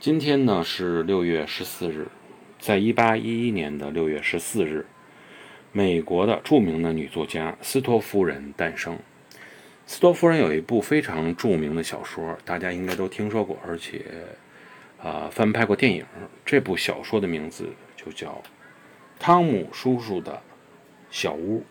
今天呢是六月十四日在一八一一年的六月十四日美国的著名的女作家斯托夫人诞生。斯托夫人有一部非常著名的小说大家应该都听说过而且啊翻拍过电影。这部小说的名字就叫汤姆叔叔的小屋。